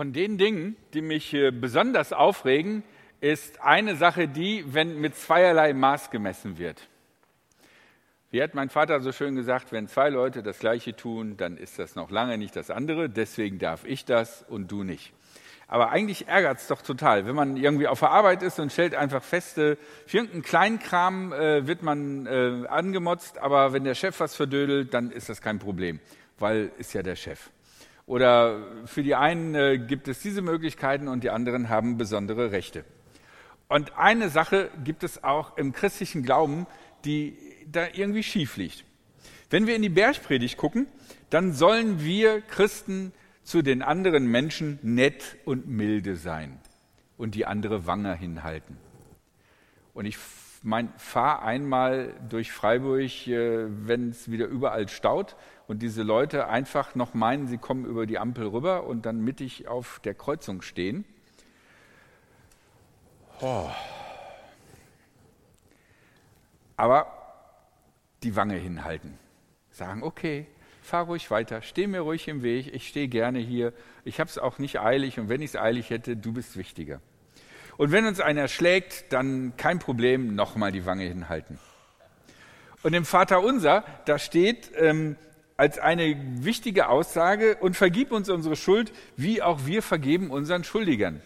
Von den Dingen, die mich äh, besonders aufregen, ist eine Sache die, wenn mit zweierlei Maß gemessen wird. Wie hat mein Vater so schön gesagt, wenn zwei Leute das Gleiche tun, dann ist das noch lange nicht das andere, deswegen darf ich das und du nicht. Aber eigentlich ärgert es doch total, wenn man irgendwie auf der Arbeit ist und stellt einfach fest, für irgendeinen Kleinkram äh, wird man äh, angemotzt, aber wenn der Chef was verdödelt, dann ist das kein Problem, weil ist ja der Chef. Oder für die einen äh, gibt es diese Möglichkeiten und die anderen haben besondere Rechte. Und eine Sache gibt es auch im christlichen Glauben, die da irgendwie schief liegt. Wenn wir in die Bergpredigt gucken, dann sollen wir Christen zu den anderen Menschen nett und milde sein und die andere Wange hinhalten. Und ich mein, fahre einmal durch Freiburg, äh, wenn es wieder überall staut und diese Leute einfach noch meinen, sie kommen über die Ampel rüber und dann mittig auf der Kreuzung stehen. Oh. Aber die Wange hinhalten. Sagen, okay, fahr ruhig weiter, steh mir ruhig im Weg, ich stehe gerne hier, ich habe es auch nicht eilig und wenn ich es eilig hätte, du bist wichtiger. Und wenn uns einer schlägt, dann kein Problem, nochmal die Wange hinhalten. Und im Vater unser, da steht, ähm, als eine wichtige Aussage und vergib uns unsere Schuld, wie auch wir vergeben unseren Schuldigern.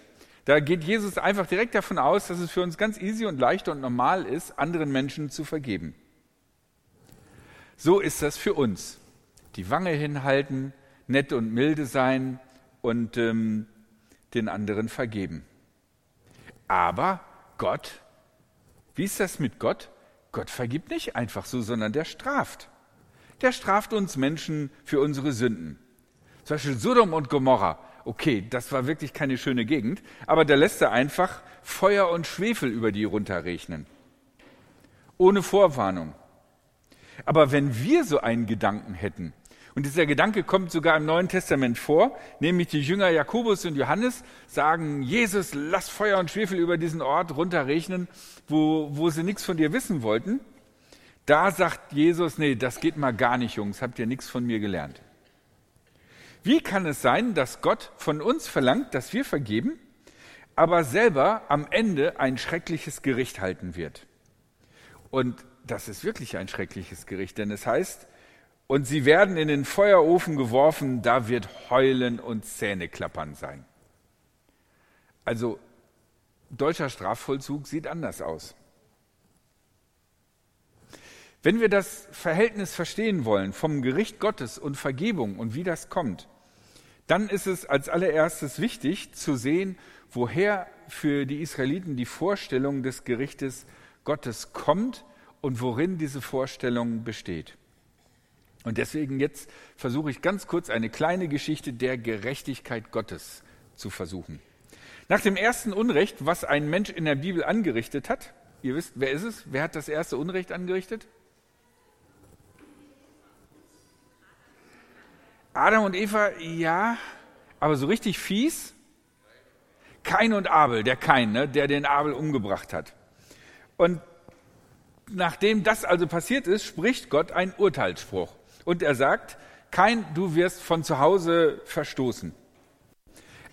Da geht Jesus einfach direkt davon aus, dass es für uns ganz easy und leicht und normal ist, anderen Menschen zu vergeben. So ist das für uns. Die Wange hinhalten, nett und milde sein und ähm, den anderen vergeben. Aber Gott, wie ist das mit Gott? Gott vergibt nicht einfach so, sondern der straft der straft uns Menschen für unsere Sünden. Zum Beispiel Sodom und Gomorra. Okay, das war wirklich keine schöne Gegend, aber da lässt er einfach Feuer und Schwefel über die runterregnen. Ohne Vorwarnung. Aber wenn wir so einen Gedanken hätten, und dieser Gedanke kommt sogar im Neuen Testament vor, nämlich die Jünger Jakobus und Johannes sagen, Jesus, lass Feuer und Schwefel über diesen Ort runterregnen, wo, wo sie nichts von dir wissen wollten. Da sagt Jesus, nee, das geht mal gar nicht, Jungs, habt ihr nichts von mir gelernt. Wie kann es sein, dass Gott von uns verlangt, dass wir vergeben, aber selber am Ende ein schreckliches Gericht halten wird? Und das ist wirklich ein schreckliches Gericht, denn es heißt, und sie werden in den Feuerofen geworfen, da wird Heulen und Zähneklappern sein. Also deutscher Strafvollzug sieht anders aus. Wenn wir das Verhältnis verstehen wollen vom Gericht Gottes und Vergebung und wie das kommt, dann ist es als allererstes wichtig zu sehen, woher für die Israeliten die Vorstellung des Gerichtes Gottes kommt und worin diese Vorstellung besteht. Und deswegen jetzt versuche ich ganz kurz eine kleine Geschichte der Gerechtigkeit Gottes zu versuchen. Nach dem ersten Unrecht, was ein Mensch in der Bibel angerichtet hat, ihr wisst, wer ist es? Wer hat das erste Unrecht angerichtet? Adam und Eva, ja, aber so richtig fies? Kain und Abel, der Kain, ne, der den Abel umgebracht hat. Und nachdem das also passiert ist, spricht Gott einen Urteilsspruch. Und er sagt, Kain, du wirst von zu Hause verstoßen.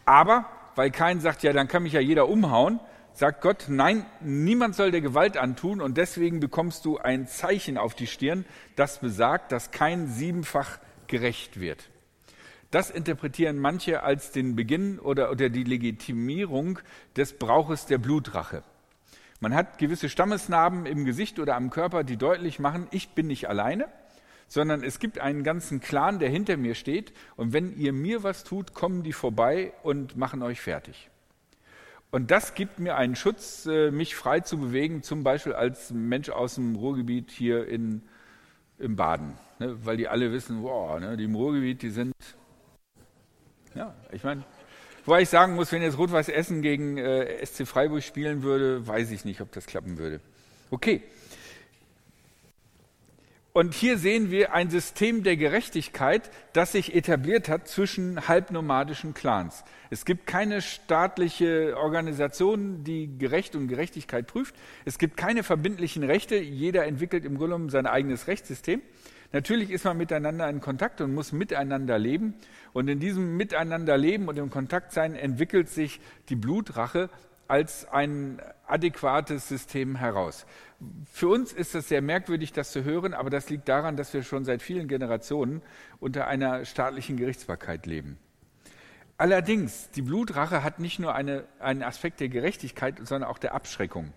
Aber, weil Kain sagt, ja, dann kann mich ja jeder umhauen, sagt Gott, nein, niemand soll dir Gewalt antun und deswegen bekommst du ein Zeichen auf die Stirn, das besagt, dass kein siebenfach gerecht wird. Das interpretieren manche als den Beginn oder, oder die Legitimierung des Brauches der Blutrache. Man hat gewisse Stammesnarben im Gesicht oder am Körper, die deutlich machen, ich bin nicht alleine, sondern es gibt einen ganzen Clan, der hinter mir steht und wenn ihr mir was tut, kommen die vorbei und machen euch fertig. Und das gibt mir einen Schutz, äh, mich frei zu bewegen, zum Beispiel als Mensch aus dem Ruhrgebiet hier in, im Baden, ne, weil die alle wissen, wow, ne, die im Ruhrgebiet, die sind ja, ich meine, wobei ich sagen muss, wenn jetzt Rot-Weiß Essen gegen äh, SC Freiburg spielen würde, weiß ich nicht, ob das klappen würde. Okay. Und hier sehen wir ein System der Gerechtigkeit, das sich etabliert hat zwischen halbnomadischen Clans. Es gibt keine staatliche Organisation, die Gerecht und Gerechtigkeit prüft. Es gibt keine verbindlichen Rechte. Jeder entwickelt im Grunde sein eigenes Rechtssystem. Natürlich ist man miteinander in Kontakt und muss miteinander leben. Und in diesem Miteinanderleben und im Kontaktsein entwickelt sich die Blutrache als ein adäquates System heraus. Für uns ist es sehr merkwürdig, das zu hören, aber das liegt daran, dass wir schon seit vielen Generationen unter einer staatlichen Gerichtsbarkeit leben. Allerdings, die Blutrache hat nicht nur eine, einen Aspekt der Gerechtigkeit, sondern auch der Abschreckung.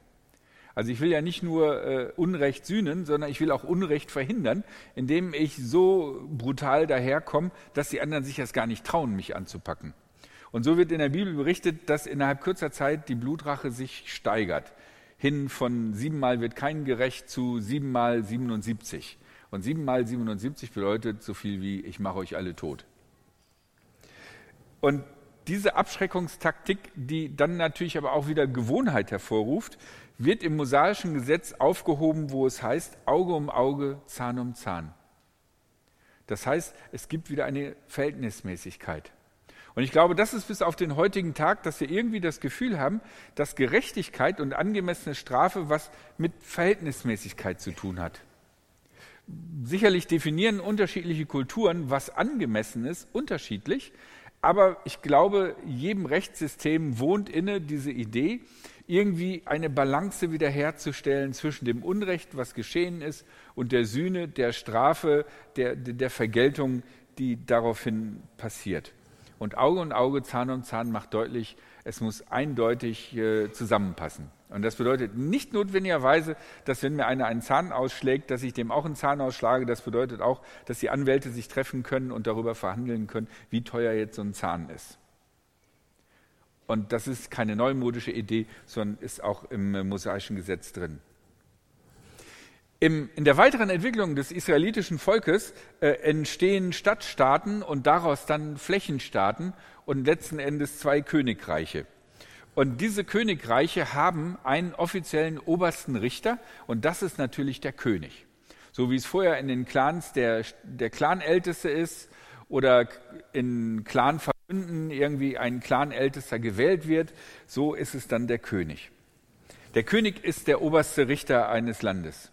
Also ich will ja nicht nur äh, Unrecht sühnen, sondern ich will auch Unrecht verhindern, indem ich so brutal daherkomme, dass die anderen sich erst gar nicht trauen, mich anzupacken. Und so wird in der Bibel berichtet, dass innerhalb kurzer Zeit die Blutrache sich steigert. Hin von siebenmal wird kein gerecht zu siebenmal 77. Und siebenmal 77 bedeutet so viel wie ich mache euch alle tot. Und diese Abschreckungstaktik, die dann natürlich aber auch wieder Gewohnheit hervorruft, wird im mosaischen Gesetz aufgehoben, wo es heißt Auge um Auge, Zahn um Zahn. Das heißt, es gibt wieder eine Verhältnismäßigkeit. Und ich glaube, das ist bis auf den heutigen Tag, dass wir irgendwie das Gefühl haben, dass Gerechtigkeit und angemessene Strafe was mit Verhältnismäßigkeit zu tun hat. Sicherlich definieren unterschiedliche Kulturen, was angemessen ist, unterschiedlich. Aber ich glaube, jedem Rechtssystem wohnt inne diese Idee, irgendwie eine Balance wiederherzustellen zwischen dem Unrecht, was geschehen ist, und der Sühne, der Strafe, der, der Vergeltung, die daraufhin passiert. Und Auge und Auge, Zahn um Zahn macht deutlich, es muss eindeutig äh, zusammenpassen. Und das bedeutet nicht notwendigerweise, dass wenn mir einer einen Zahn ausschlägt, dass ich dem auch einen Zahn ausschlage. Das bedeutet auch, dass die Anwälte sich treffen können und darüber verhandeln können, wie teuer jetzt so ein Zahn ist. Und das ist keine neumodische Idee, sondern ist auch im äh, mosaischen Gesetz drin. Im, in der weiteren Entwicklung des israelitischen Volkes äh, entstehen Stadtstaaten und daraus dann Flächenstaaten und letzten Endes zwei Königreiche. Und diese Königreiche haben einen offiziellen obersten Richter und das ist natürlich der König. So wie es vorher in den Clans der, der Clanälteste ist oder in Clanverbünden irgendwie ein Clanältester gewählt wird, so ist es dann der König. Der König ist der oberste Richter eines Landes.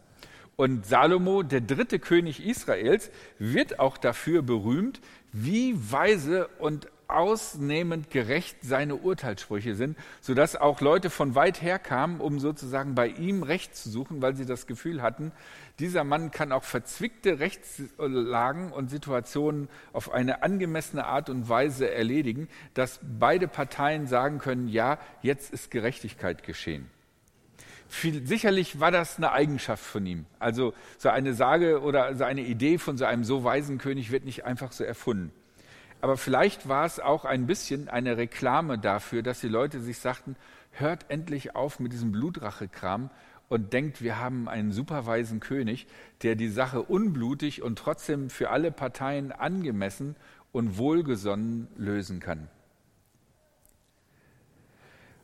Und Salomo, der dritte König Israels, wird auch dafür berühmt, wie weise und ausnehmend gerecht seine Urteilssprüche sind, sodass auch Leute von weit her kamen, um sozusagen bei ihm Recht zu suchen, weil sie das Gefühl hatten, dieser Mann kann auch verzwickte Rechtslagen und Situationen auf eine angemessene Art und Weise erledigen, dass beide Parteien sagen können, ja, jetzt ist Gerechtigkeit geschehen. Viel, sicherlich war das eine Eigenschaft von ihm. Also so eine Sage oder so eine Idee von so einem so weisen König wird nicht einfach so erfunden. Aber vielleicht war es auch ein bisschen eine Reklame dafür, dass die Leute sich sagten, hört endlich auf mit diesem Blutrachekram und denkt, wir haben einen superweisen König, der die Sache unblutig und trotzdem für alle Parteien angemessen und wohlgesonnen lösen kann.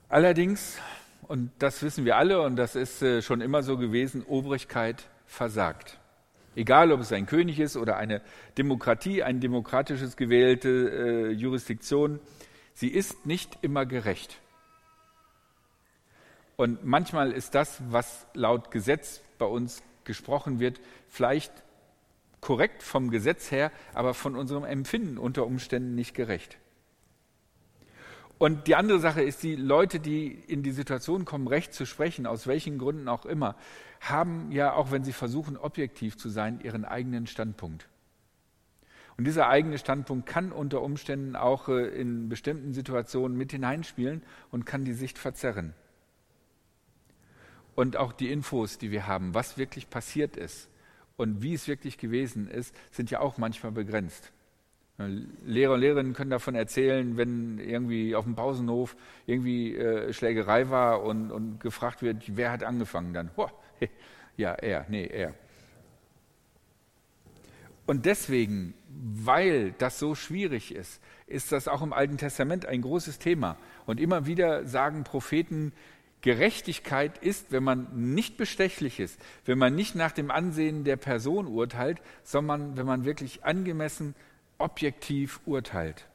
Allerdings, und das wissen wir alle und das ist äh, schon immer so gewesen, Obrigkeit versagt. Egal, ob es ein König ist oder eine Demokratie, ein demokratisches gewählte äh, Jurisdiktion, sie ist nicht immer gerecht. Und manchmal ist das, was laut Gesetz bei uns gesprochen wird, vielleicht korrekt vom Gesetz her, aber von unserem Empfinden unter Umständen nicht gerecht. Und die andere Sache ist, die Leute, die in die Situation kommen, Recht zu sprechen, aus welchen Gründen auch immer, haben ja, auch wenn sie versuchen, objektiv zu sein, ihren eigenen Standpunkt. Und dieser eigene Standpunkt kann unter Umständen auch äh, in bestimmten Situationen mit hineinspielen und kann die Sicht verzerren. Und auch die Infos, die wir haben, was wirklich passiert ist und wie es wirklich gewesen ist, sind ja auch manchmal begrenzt. Lehrer und Lehrerinnen können davon erzählen, wenn irgendwie auf dem Pausenhof irgendwie äh, Schlägerei war und, und, gefragt wird, wer hat angefangen dann? Boah, ja, er, nee, er. Und deswegen, weil das so schwierig ist, ist das auch im Alten Testament ein großes Thema. Und immer wieder sagen Propheten, Gerechtigkeit ist, wenn man nicht bestechlich ist, wenn man nicht nach dem Ansehen der Person urteilt, sondern wenn man wirklich angemessen objektiv urteilt.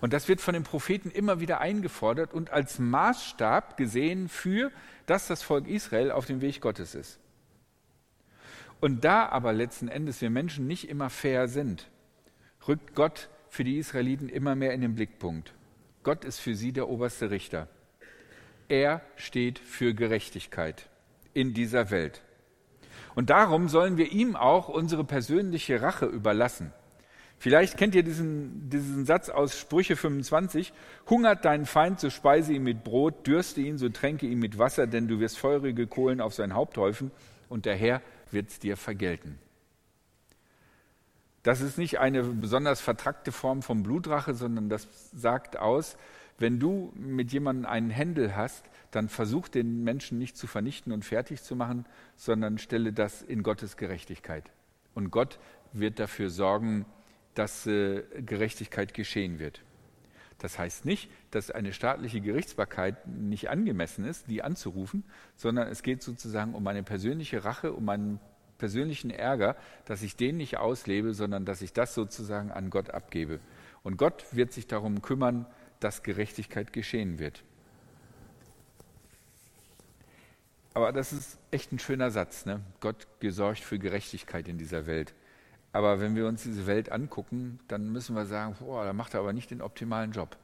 Und das wird von den Propheten immer wieder eingefordert und als Maßstab gesehen für, dass das Volk Israel auf dem Weg Gottes ist. Und da aber letzten Endes wir Menschen nicht immer fair sind, rückt Gott für die Israeliten immer mehr in den Blickpunkt. Gott ist für sie der oberste Richter. Er steht für Gerechtigkeit in dieser Welt. Und darum sollen wir ihm auch unsere persönliche Rache überlassen. Vielleicht kennt ihr diesen, diesen Satz aus Sprüche 25. Hungert deinen Feind, so speise ihn mit Brot, dürste ihn, so tränke ihn mit Wasser, denn du wirst feurige Kohlen auf sein Haupt häufen und der Herr wird es dir vergelten. Das ist nicht eine besonders vertrackte Form von Blutrache, sondern das sagt aus, wenn du mit jemandem einen Händel hast, dann versuch den Menschen nicht zu vernichten und fertig zu machen, sondern stelle das in Gottes Gerechtigkeit. Und Gott wird dafür sorgen, dass äh, Gerechtigkeit geschehen wird. Das heißt nicht, dass eine staatliche Gerichtsbarkeit nicht angemessen ist, die anzurufen, sondern es geht sozusagen um eine persönliche Rache, um einen persönlichen Ärger, dass ich den nicht auslebe, sondern dass ich das sozusagen an Gott abgebe. Und Gott wird sich darum kümmern, dass Gerechtigkeit geschehen wird. Aber das ist echt ein schöner Satz. Ne? Gott gesorgt für Gerechtigkeit in dieser Welt. Aber wenn wir uns diese Welt angucken, dann müssen wir sagen, boah, da macht er aber nicht den optimalen Job.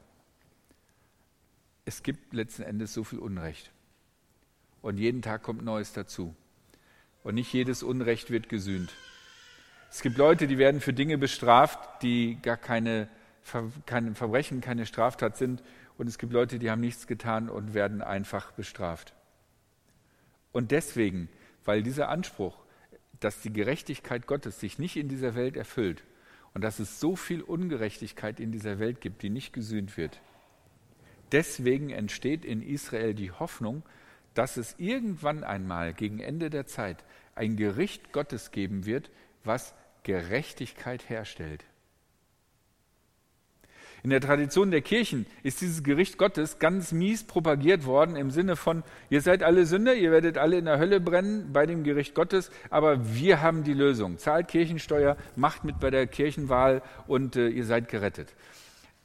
Es gibt letzten Endes so viel Unrecht. Und jeden Tag kommt Neues dazu. Und nicht jedes Unrecht wird gesühnt. Es gibt Leute, die werden für Dinge bestraft, die gar keine, keine Verbrechen, keine Straftat sind. Und es gibt Leute, die haben nichts getan und werden einfach bestraft. Und deswegen, weil dieser Anspruch, dass die Gerechtigkeit Gottes sich nicht in dieser Welt erfüllt und dass es so viel Ungerechtigkeit in dieser Welt gibt, die nicht gesühnt wird, deswegen entsteht in Israel die Hoffnung, dass es irgendwann einmal gegen Ende der Zeit ein Gericht Gottes geben wird, was Gerechtigkeit herstellt. In der Tradition der Kirchen ist dieses Gericht Gottes ganz mies propagiert worden im Sinne von, ihr seid alle Sünder, ihr werdet alle in der Hölle brennen bei dem Gericht Gottes, aber wir haben die Lösung. Zahlt Kirchensteuer, macht mit bei der Kirchenwahl und äh, ihr seid gerettet.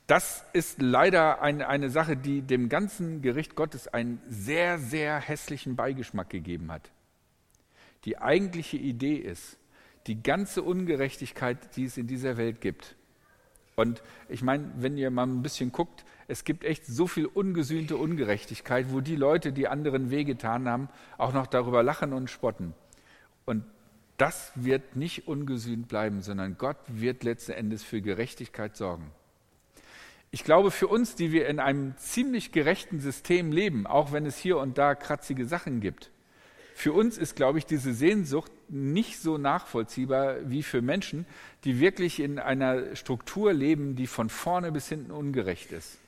Das ist leider ein, eine Sache, die dem ganzen Gericht Gottes einen sehr, sehr hässlichen Beigeschmack gegeben hat. Die eigentliche Idee ist, die ganze Ungerechtigkeit, die es in dieser Welt gibt, und ich meine, wenn ihr mal ein bisschen guckt, es gibt echt so viel ungesühnte Ungerechtigkeit, wo die Leute, die anderen wehgetan haben, auch noch darüber lachen und spotten. Und das wird nicht ungesühnt bleiben, sondern Gott wird letzten Endes für Gerechtigkeit sorgen. Ich glaube, für uns, die wir in einem ziemlich gerechten System leben, auch wenn es hier und da kratzige Sachen gibt, für uns ist, glaube ich, diese Sehnsucht nicht so nachvollziehbar wie für Menschen, die wirklich in einer Struktur leben, die von vorne bis hinten ungerecht ist.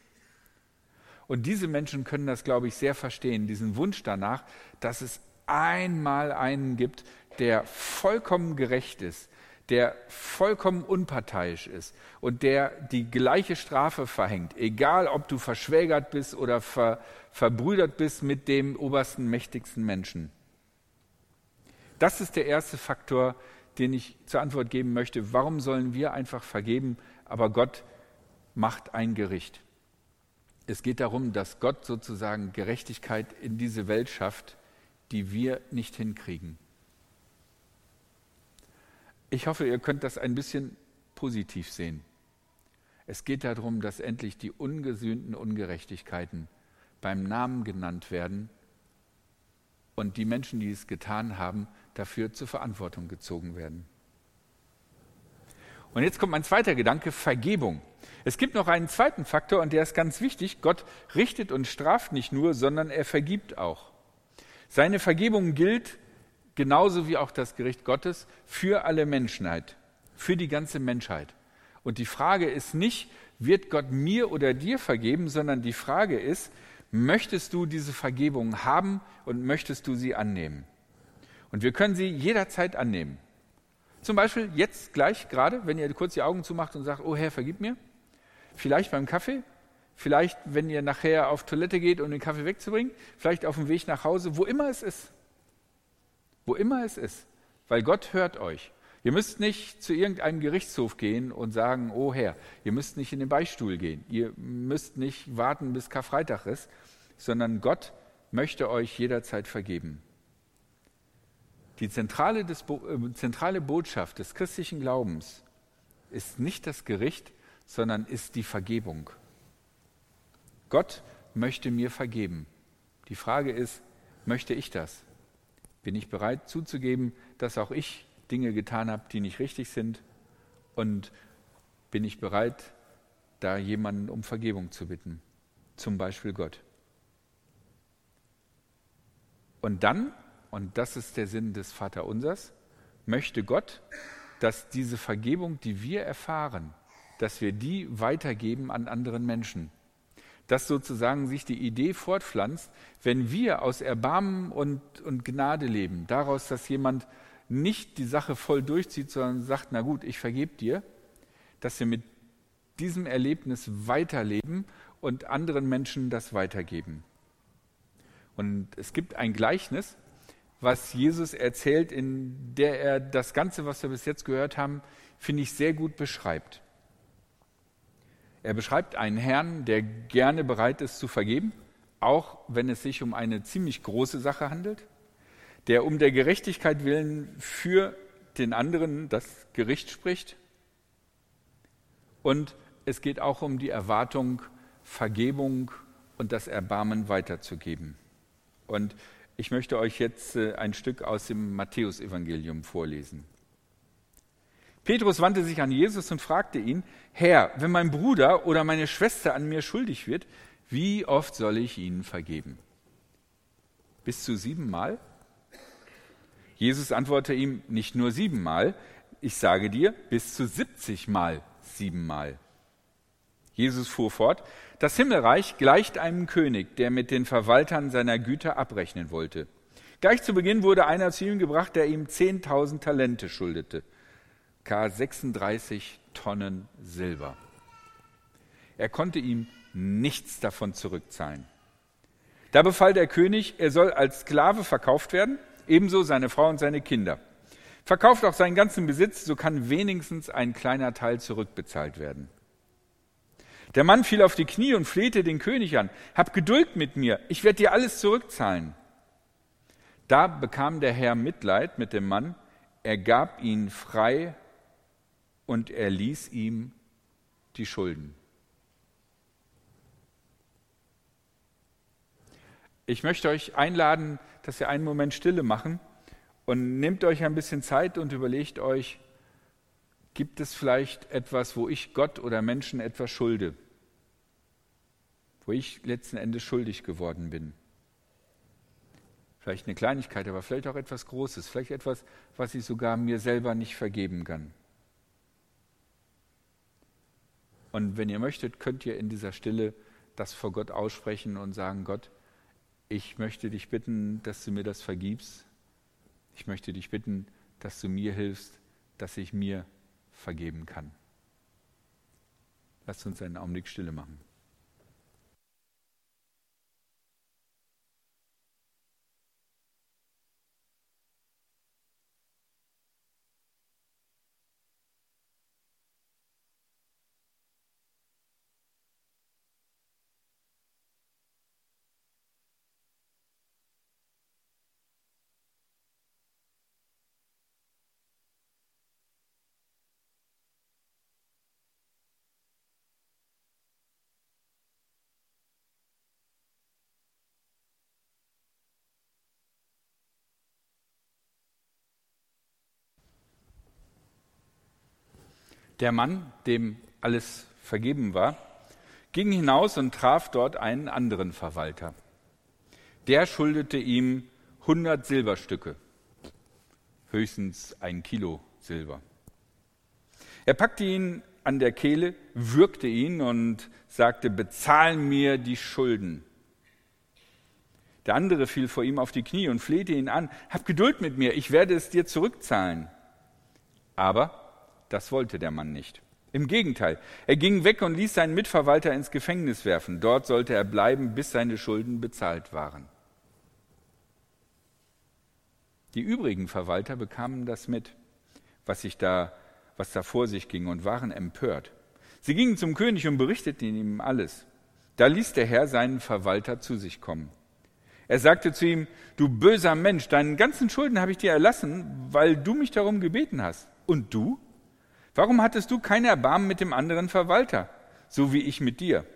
Und diese Menschen können das, glaube ich, sehr verstehen, diesen Wunsch danach, dass es einmal einen gibt, der vollkommen gerecht ist, der vollkommen unparteiisch ist und der die gleiche Strafe verhängt, egal ob du verschwägert bist oder ver, verbrüdert bist mit dem obersten, mächtigsten Menschen. Das ist der erste Faktor, den ich zur Antwort geben möchte. Warum sollen wir einfach vergeben, aber Gott macht ein Gericht? Es geht darum, dass Gott sozusagen Gerechtigkeit in diese Welt schafft, die wir nicht hinkriegen. Ich hoffe, ihr könnt das ein bisschen positiv sehen. Es geht darum, dass endlich die ungesühnten Ungerechtigkeiten beim Namen genannt werden und die Menschen, die es getan haben, dafür zur Verantwortung gezogen werden. Und jetzt kommt mein zweiter Gedanke, Vergebung. Es gibt noch einen zweiten Faktor und der ist ganz wichtig. Gott richtet und straft nicht nur, sondern er vergibt auch. Seine Vergebung gilt genauso wie auch das Gericht Gottes für alle Menschheit, für die ganze Menschheit. Und die Frage ist nicht, wird Gott mir oder dir vergeben, sondern die Frage ist, möchtest du diese Vergebung haben und möchtest du sie annehmen? Und wir können sie jederzeit annehmen. Zum Beispiel jetzt gleich gerade, wenn ihr kurz die Augen zumacht und sagt, oh Herr, vergib mir. Vielleicht beim Kaffee, vielleicht wenn ihr nachher auf Toilette geht, um den Kaffee wegzubringen, vielleicht auf dem Weg nach Hause, wo immer es ist. Wo immer es ist. Weil Gott hört euch. Ihr müsst nicht zu irgendeinem Gerichtshof gehen und sagen, oh Herr, ihr müsst nicht in den Beichtstuhl gehen. Ihr müsst nicht warten, bis Karfreitag ist, sondern Gott möchte euch jederzeit vergeben. Die zentrale, des, äh, zentrale Botschaft des christlichen Glaubens ist nicht das Gericht, sondern ist die Vergebung. Gott möchte mir vergeben. Die Frage ist, möchte ich das? Bin ich bereit zuzugeben, dass auch ich Dinge getan habe, die nicht richtig sind? Und bin ich bereit, da jemanden um Vergebung zu bitten? Zum Beispiel Gott. Und dann, und das ist der Sinn des Vaterunsers, möchte Gott, dass diese Vergebung, die wir erfahren, dass wir die weitergeben an anderen Menschen. Dass sozusagen sich die Idee fortpflanzt, wenn wir aus Erbarmen und, und Gnade leben, daraus, dass jemand nicht die Sache voll durchzieht, sondern sagt, na gut, ich vergebe dir, dass wir mit diesem Erlebnis weiterleben und anderen Menschen das weitergeben. Und es gibt ein Gleichnis, was Jesus erzählt, in der er das Ganze, was wir bis jetzt gehört haben, finde ich sehr gut beschreibt. Er beschreibt einen Herrn, der gerne bereit ist zu vergeben, auch wenn es sich um eine ziemlich große Sache handelt, der um der Gerechtigkeit willen für den anderen das Gericht spricht. Und es geht auch um die Erwartung, Vergebung und das Erbarmen weiterzugeben. Und ich möchte euch jetzt äh, ein Stück aus dem Matthäusevangelium vorlesen. Petrus wandte sich an Jesus und fragte ihn, Herr, wenn mein Bruder oder meine Schwester an mir schuldig wird, wie oft soll ich ihnen vergeben? Bis zu siebenmal? Jesus antwortete ihm, nicht nur siebenmal, ich sage dir, bis zu siebzigmal siebenmal. Jesus fuhr fort, das Himmelreich gleicht einem König, der mit den Verwaltern seiner Güter abrechnen wollte. Gleich zu Beginn wurde einer zu ihm gebracht, der ihm zehntausend Talente schuldete. K 36 Tonnen Silber. Er konnte ihm nichts davon zurückzahlen. Da befahl der König, er soll als Sklave verkauft werden, ebenso seine Frau und seine Kinder. Verkauft auch seinen ganzen Besitz, so kann wenigstens ein kleiner Teil zurückbezahlt werden. Der Mann fiel auf die Knie und flehte den König an. Hab Geduld mit mir, ich werde dir alles zurückzahlen. Da bekam der Herr Mitleid mit dem Mann, er gab ihn frei und er ließ ihm die Schulden. Ich möchte euch einladen, dass wir einen Moment Stille machen und nehmt euch ein bisschen Zeit und überlegt euch, gibt es vielleicht etwas, wo ich Gott oder Menschen etwas schulde, wo ich letzten Endes schuldig geworden bin. Vielleicht eine Kleinigkeit, aber vielleicht auch etwas Großes, vielleicht etwas, was ich sogar mir selber nicht vergeben kann. Und wenn ihr möchtet, könnt ihr in dieser Stille das vor Gott aussprechen und sagen, Gott, ich möchte dich bitten, dass du mir das vergibst. Ich möchte dich bitten, dass du mir hilfst, dass ich mir vergeben kann. Lasst uns einen Augenblick Stille machen. Der Mann, dem alles vergeben war, ging hinaus und traf dort einen anderen Verwalter. Der schuldete ihm 100 Silberstücke, höchstens ein Kilo Silber. Er packte ihn an der Kehle, würgte ihn und sagte, bezahl mir die Schulden. Der andere fiel vor ihm auf die Knie und flehte ihn an, hab Geduld mit mir, ich werde es dir zurückzahlen. Aber das wollte der Mann nicht. Im Gegenteil, er ging weg und ließ seinen Mitverwalter ins Gefängnis werfen. Dort sollte er bleiben, bis seine Schulden bezahlt waren. Die übrigen Verwalter bekamen das mit, was, sich da, was da vor sich ging, und waren empört. Sie gingen zum König und berichteten ihm alles. Da ließ der Herr seinen Verwalter zu sich kommen. Er sagte zu ihm, du böser Mensch, deinen ganzen Schulden habe ich dir erlassen, weil du mich darum gebeten hast. Und du? Warum hattest du kein Erbarmen mit dem anderen Verwalter, so wie ich mit dir?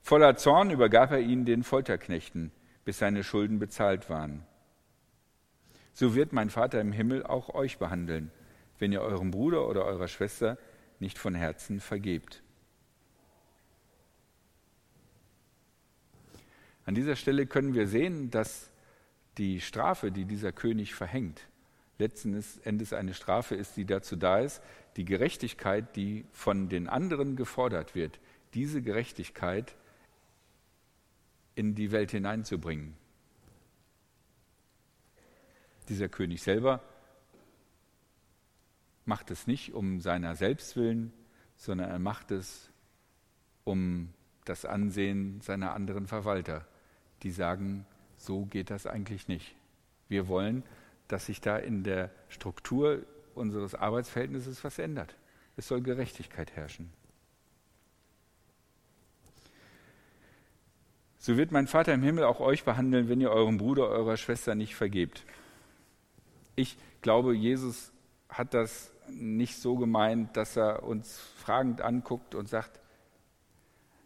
Voller Zorn übergab er ihn den Folterknechten, bis seine Schulden bezahlt waren. So wird mein Vater im Himmel auch euch behandeln, wenn ihr eurem Bruder oder eurer Schwester nicht von Herzen vergebt. An dieser Stelle können wir sehen, dass die Strafe, die dieser König verhängt, letzten Endes eine Strafe ist, die dazu da ist, die Gerechtigkeit, die von den anderen gefordert wird, diese Gerechtigkeit in die Welt hineinzubringen. Dieser König selber macht es nicht um seiner selbst willen, sondern er macht es um das Ansehen seiner anderen Verwalter, die sagen, so geht das eigentlich nicht. Wir wollen, dass sich da in der Struktur unseres Arbeitsverhältnisses was ändert. Es soll Gerechtigkeit herrschen. So wird mein Vater im Himmel auch euch behandeln, wenn ihr eurem Bruder, eurer Schwester nicht vergebt. Ich glaube, Jesus hat das nicht so gemeint, dass er uns fragend anguckt und sagt,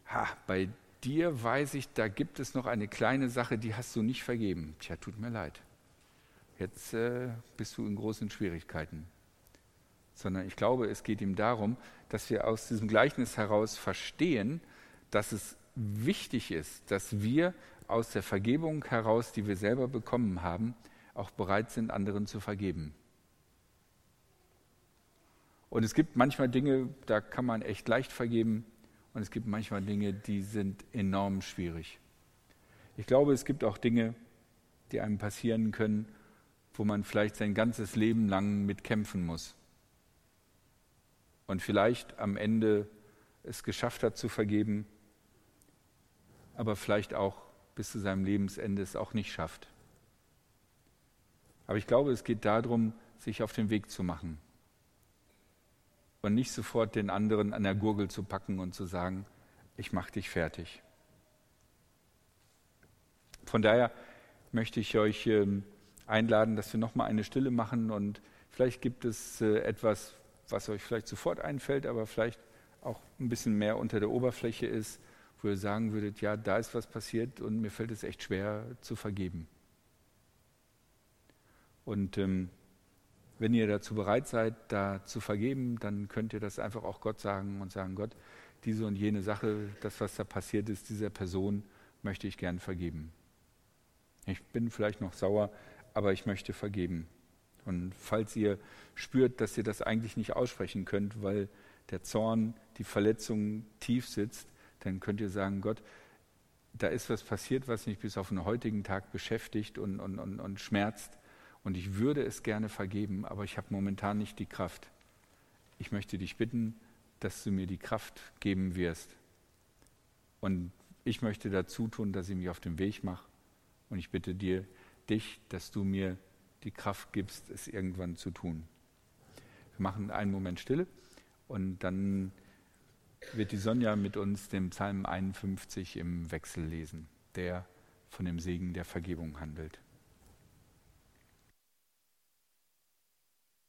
ha, bei dir weiß ich, da gibt es noch eine kleine Sache, die hast du nicht vergeben. Tja, tut mir leid. Jetzt äh, bist du in großen Schwierigkeiten. Sondern ich glaube, es geht ihm darum, dass wir aus diesem Gleichnis heraus verstehen, dass es wichtig ist, dass wir aus der Vergebung heraus, die wir selber bekommen haben, auch bereit sind, anderen zu vergeben. Und es gibt manchmal Dinge, da kann man echt leicht vergeben. Und es gibt manchmal Dinge, die sind enorm schwierig. Ich glaube, es gibt auch Dinge, die einem passieren können, wo man vielleicht sein ganzes Leben lang mitkämpfen muss. Und vielleicht am Ende es geschafft hat zu vergeben, aber vielleicht auch bis zu seinem Lebensende es auch nicht schafft. Aber ich glaube, es geht darum, sich auf den Weg zu machen und nicht sofort den anderen an der Gurgel zu packen und zu sagen, ich mache dich fertig. Von daher möchte ich euch ähm, einladen, dass wir nochmal eine Stille machen und vielleicht gibt es äh, etwas, was euch vielleicht sofort einfällt, aber vielleicht auch ein bisschen mehr unter der Oberfläche ist, wo ihr sagen würdet, ja, da ist was passiert und mir fällt es echt schwer zu vergeben. Und ähm, wenn ihr dazu bereit seid, da zu vergeben, dann könnt ihr das einfach auch Gott sagen und sagen, Gott, diese und jene Sache, das, was da passiert ist, dieser Person möchte ich gern vergeben. Ich bin vielleicht noch sauer, aber ich möchte vergeben. Und falls ihr spürt, dass ihr das eigentlich nicht aussprechen könnt, weil der Zorn, die Verletzung tief sitzt, dann könnt ihr sagen, Gott, da ist was passiert, was mich bis auf den heutigen Tag beschäftigt und, und, und, und schmerzt. Und ich würde es gerne vergeben, aber ich habe momentan nicht die Kraft. Ich möchte dich bitten, dass du mir die Kraft geben wirst. Und ich möchte dazu tun, dass ich mich auf den Weg mache. Und ich bitte dir, dich, dass du mir die Kraft gibst, es irgendwann zu tun. Wir machen einen Moment Stille und dann wird die Sonja mit uns den Psalm 51 im Wechsel lesen, der von dem Segen der Vergebung handelt.